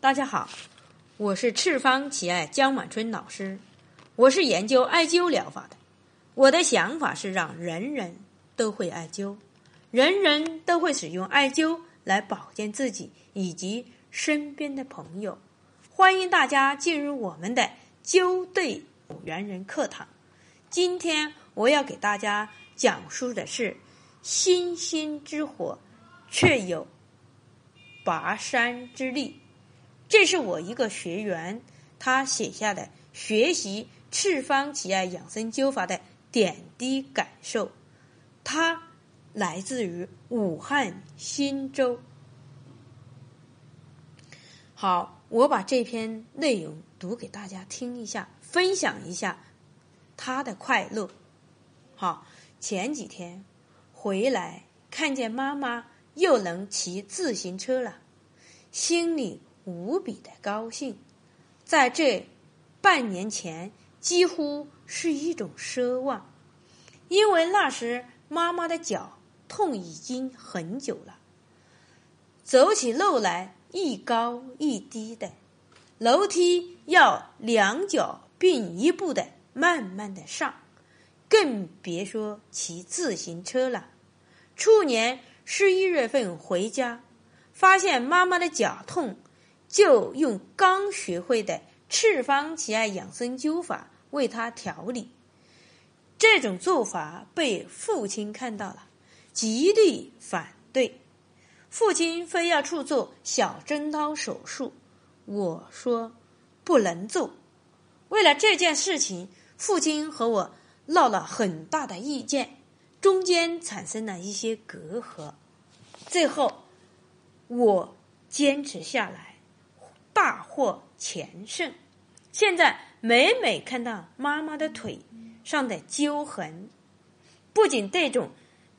大家好，我是赤方奇爱江满春老师，我是研究艾灸疗法的。我的想法是让人人都会艾灸，人人都会使用艾灸来保健自己以及身边的朋友。欢迎大家进入我们的灸对元人课堂。今天我要给大家讲述的是星星之火，却有。拔山之力，这是我一个学员他写下的学习赤方奇艾养生灸法的点滴感受。他来自于武汉新洲。好，我把这篇内容读给大家听一下，分享一下他的快乐。好，前几天回来看见妈妈。又能骑自行车了，心里无比的高兴。在这半年前，几乎是一种奢望，因为那时妈妈的脚痛已经很久了，走起路来一高一低的，楼梯要两脚并一步的慢慢的上，更别说骑自行车了。初年。十一月份回家，发现妈妈的脚痛，就用刚学会的赤方奇艾养生灸法为他调理。这种做法被父亲看到了，极力反对。父亲非要去做小针刀手术，我说不能做。为了这件事情，父亲和我闹了很大的意见。中间产生了一些隔阂，最后我坚持下来，大获全胜。现在每每看到妈妈的腿上的灸痕，不仅这种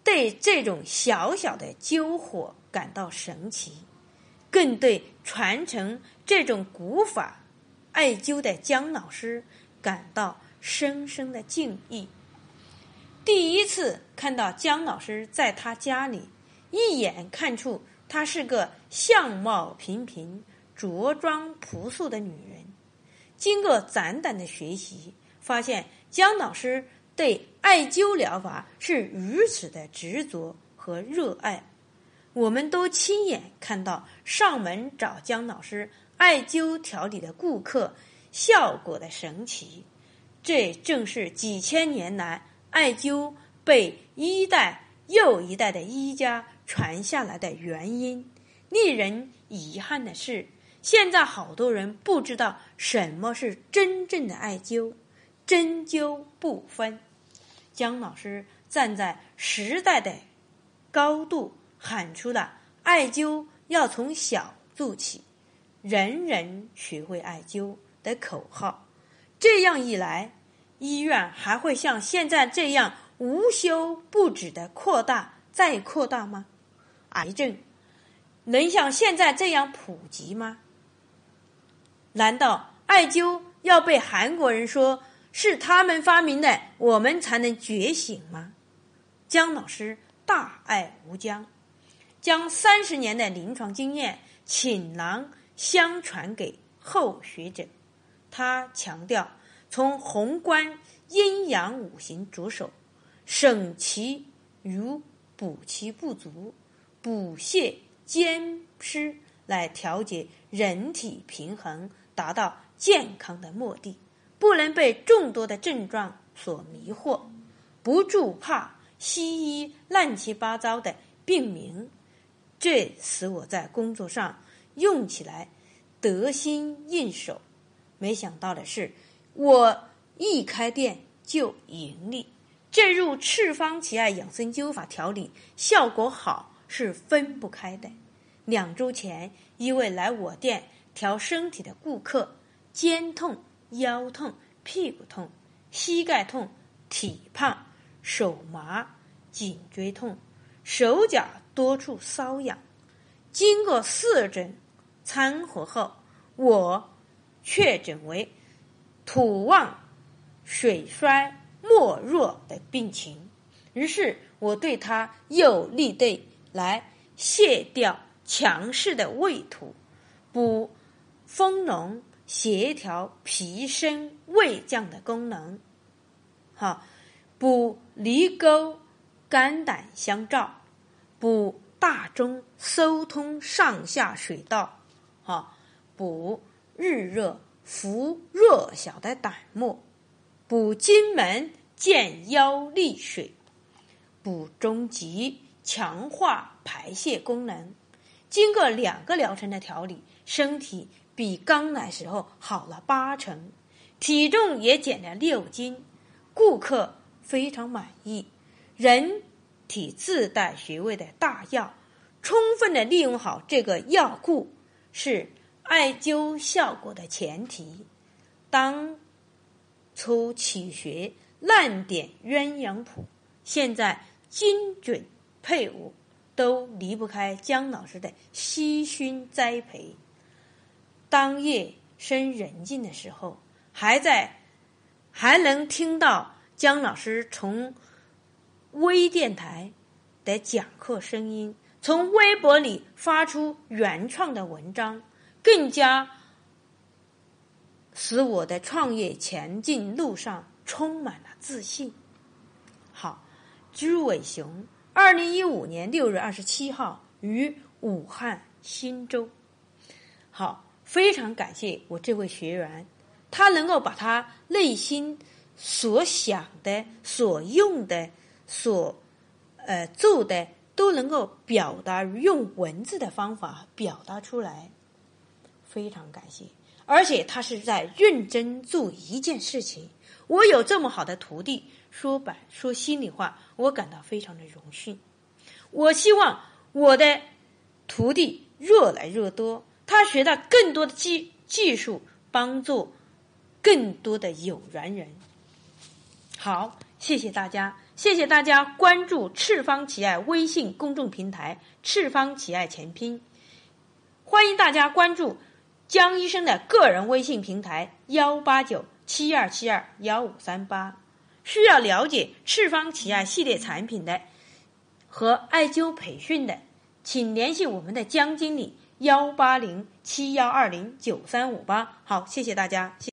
对这种小小的灸火感到神奇，更对传承这种古法艾灸的姜老师感到深深的敬意。第一次看到姜老师在他家里，一眼看出他是个相貌平平、着装朴素的女人。经过短短的学习，发现姜老师对艾灸疗法是如此的执着和热爱。我们都亲眼看到上门找姜老师艾灸调理的顾客效果的神奇。这正是几千年来。艾灸被一代又一代的医家传下来的原因，令人遗憾的是，现在好多人不知道什么是真正的艾灸，针灸不分。姜老师站在时代的高度，喊出了“艾灸要从小做起，人人学会艾灸”的口号。这样一来。医院还会像现在这样无休不止的扩大再扩大吗？癌症能像现在这样普及吗？难道艾灸要被韩国人说是他们发明的，我们才能觉醒吗？姜老师大爱无疆，将三十年的临床经验倾囊相传给后学者。他强调。从宏观阴阳五行着手，省其余，补其不足，补泻兼施，来调节人体平衡，达到健康的目的。不能被众多的症状所迷惑，不助怕西医乱七八糟的病名，这使我在工作上用起来得心应手。没想到的是。我一开店就盈利，这入赤方奇艾养生灸法调理效果好是分不开的。两周前，一位来我店调身体的顾客，肩痛、腰痛、屁股痛、膝盖痛、体胖、手麻、颈椎痛、手脚多处瘙痒，经过四诊参合后，我确诊为。土旺、水衰、莫弱的病情，于是我对他又立对来卸掉强势的胃土，补丰隆、协调脾升、胃降的功能。哈，补离沟、肝胆相照，补大中收通上下水道。哈，补日热扶弱小的胆沫，补筋门健腰利水，补中极强化排泄功能。经过两个疗程的调理，身体比刚来时候好了八成，体重也减了六斤，顾客非常满意。人体自带穴位的大药，充分的利用好这个药库，是艾灸效果的前提。当初起穴烂点鸳鸯谱，现在精准配伍。都离不开姜老师的悉心栽培。当夜深人静的时候，还在还能听到姜老师从微电台的讲课声音，从微博里发出原创的文章，更加使我的创业前进路上充满了自信。好，朱伟雄。二零一五年六月二十七号于武汉新洲，好，非常感谢我这位学员，他能够把他内心所想的、所用的、所呃做的，都能够表达用文字的方法表达出来，非常感谢。而且他是在认真做一件事情。我有这么好的徒弟。说白说心里话，我感到非常的荣幸。我希望我的徒弟越来越多，他学到更多的技技术，帮助更多的有缘人。好，谢谢大家，谢谢大家关注赤方奇爱微信公众平台“赤方奇爱全拼”，欢迎大家关注江医生的个人微信平台幺八九七二七二幺五三八。需要了解赤方奇艾系列产品的和艾灸培训的，请联系我们的江经理幺八零七幺二零九三五八。好，谢谢大家。